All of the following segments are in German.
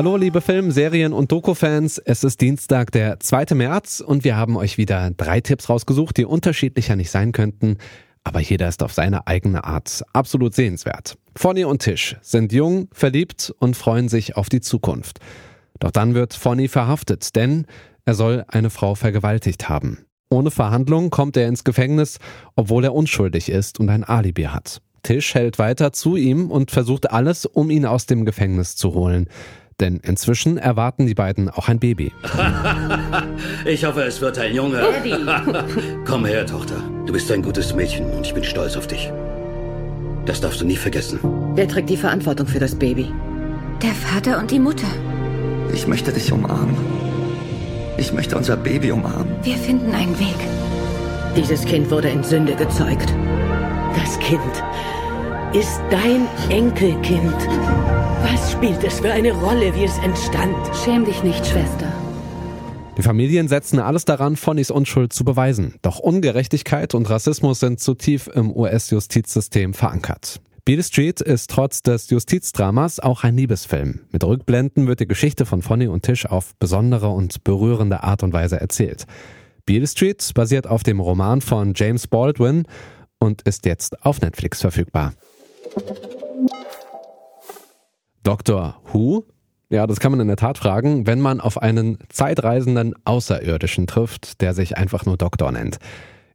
Hallo liebe Film-, Serien- und Doku-Fans, es ist Dienstag, der 2. März und wir haben euch wieder drei Tipps rausgesucht, die unterschiedlicher nicht sein könnten, aber jeder ist auf seine eigene Art absolut sehenswert. Fonny und Tisch sind jung, verliebt und freuen sich auf die Zukunft. Doch dann wird Fonny verhaftet, denn er soll eine Frau vergewaltigt haben. Ohne Verhandlung kommt er ins Gefängnis, obwohl er unschuldig ist und ein Alibi hat. Tisch hält weiter zu ihm und versucht alles, um ihn aus dem Gefängnis zu holen. Denn inzwischen erwarten die beiden auch ein Baby. ich hoffe, es wird ein Junge. Komm her, Tochter. Du bist ein gutes Mädchen und ich bin stolz auf dich. Das darfst du nie vergessen. Wer trägt die Verantwortung für das Baby? Der Vater und die Mutter. Ich möchte dich umarmen. Ich möchte unser Baby umarmen. Wir finden einen Weg. Dieses Kind wurde in Sünde gezeugt. Das Kind ist dein Enkelkind. Was spielt es für eine Rolle, wie es entstand? Schäm dich nicht, Schwester. Die Familien setzen alles daran, Fonnys Unschuld zu beweisen. Doch Ungerechtigkeit und Rassismus sind zu tief im US-Justizsystem verankert. Beale Street ist trotz des Justizdramas auch ein Liebesfilm. Mit Rückblenden wird die Geschichte von Fonny und Tisch auf besondere und berührende Art und Weise erzählt. Beale Street basiert auf dem Roman von James Baldwin und ist jetzt auf Netflix verfügbar. Dr. Who? Ja, das kann man in der Tat fragen, wenn man auf einen zeitreisenden Außerirdischen trifft, der sich einfach nur Doktor nennt.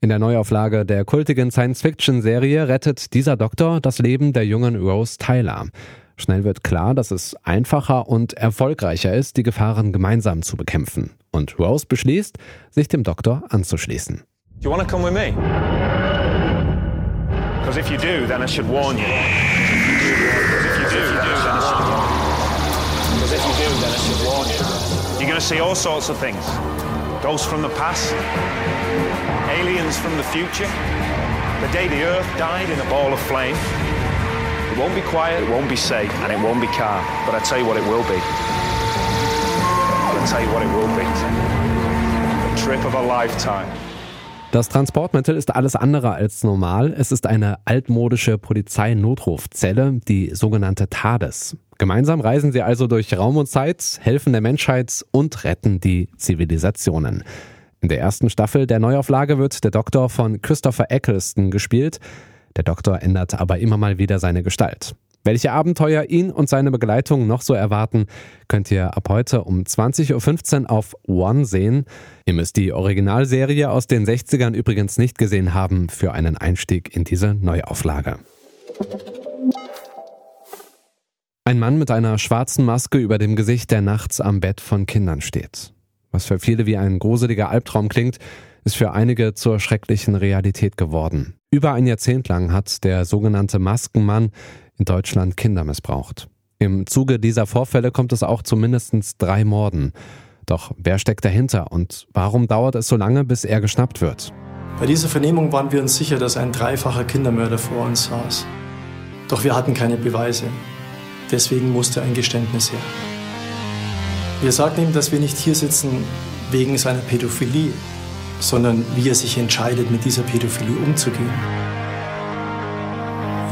In der Neuauflage der kultigen Science-Fiction-Serie rettet dieser Doktor das Leben der jungen Rose Tyler. Schnell wird klar, dass es einfacher und erfolgreicher ist, die Gefahren gemeinsam zu bekämpfen. Und Rose beschließt, sich dem Doktor anzuschließen. You want to come with me? Because if you do, then I should warn you. Because if you do, then I should warn you. You're going to see all sorts of things. Ghosts from the past, aliens from the future, the day the earth died in a ball of flame. It won't be quiet, it won't be safe, and it won't be calm. But I tell you what it will be. I'll tell you what it will be. A trip of a lifetime. Das Transportmittel ist alles andere als normal. Es ist eine altmodische Polizeinotrufzelle, die sogenannte TARDIS. Gemeinsam reisen sie also durch Raum und Zeit, helfen der Menschheit und retten die Zivilisationen. In der ersten Staffel der Neuauflage wird der Doktor von Christopher Eccleston gespielt. Der Doktor ändert aber immer mal wieder seine Gestalt. Welche Abenteuer ihn und seine Begleitung noch so erwarten, könnt ihr ab heute um 20.15 Uhr auf One sehen. Ihr müsst die Originalserie aus den 60ern übrigens nicht gesehen haben für einen Einstieg in diese Neuauflage. Ein Mann mit einer schwarzen Maske über dem Gesicht, der nachts am Bett von Kindern steht. Was für viele wie ein gruseliger Albtraum klingt, ist für einige zur schrecklichen Realität geworden. Über ein Jahrzehnt lang hat der sogenannte Maskenmann Deutschland Kinder missbraucht. Im Zuge dieser Vorfälle kommt es auch zu mindestens drei Morden. Doch wer steckt dahinter und warum dauert es so lange, bis er geschnappt wird? Bei dieser Vernehmung waren wir uns sicher, dass ein dreifacher Kindermörder vor uns saß. Doch wir hatten keine Beweise. Deswegen musste ein Geständnis her. Wir sagten ihm, dass wir nicht hier sitzen wegen seiner Pädophilie, sondern wie er sich entscheidet, mit dieser Pädophilie umzugehen.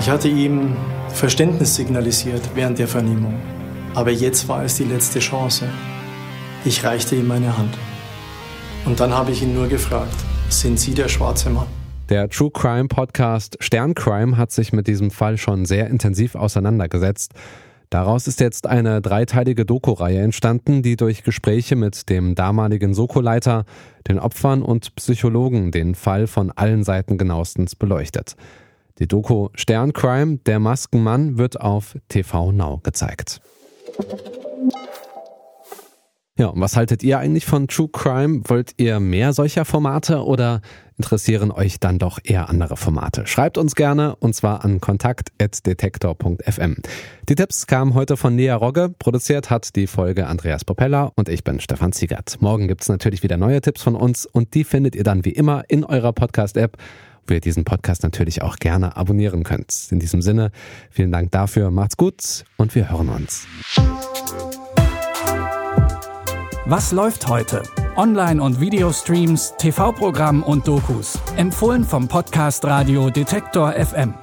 Ich hatte ihm Verständnis signalisiert während der Vernehmung, aber jetzt war es die letzte Chance. Ich reichte ihm meine Hand. Und dann habe ich ihn nur gefragt, sind Sie der schwarze Mann? Der True Crime Podcast Sterncrime hat sich mit diesem Fall schon sehr intensiv auseinandergesetzt. Daraus ist jetzt eine dreiteilige Doku-Reihe entstanden, die durch Gespräche mit dem damaligen Soko-Leiter, den Opfern und Psychologen den Fall von allen Seiten genauestens beleuchtet. Die Doku Sterncrime, der Maskenmann, wird auf TV Now gezeigt. Ja, und was haltet ihr eigentlich von True Crime? Wollt ihr mehr solcher Formate oder interessieren euch dann doch eher andere Formate? Schreibt uns gerne und zwar an kontakt.detektor.fm. Die Tipps kamen heute von Nea Rogge, produziert hat die Folge Andreas Popella und ich bin Stefan Ziegert. Morgen gibt's natürlich wieder neue Tipps von uns und die findet ihr dann wie immer in eurer Podcast-App wo ihr diesen Podcast natürlich auch gerne abonnieren könnt. In diesem Sinne, vielen Dank dafür, macht's gut und wir hören uns. Was läuft heute? Online- und Videostreams, TV-Programm und Dokus. Empfohlen vom Podcast Radio Detektor FM.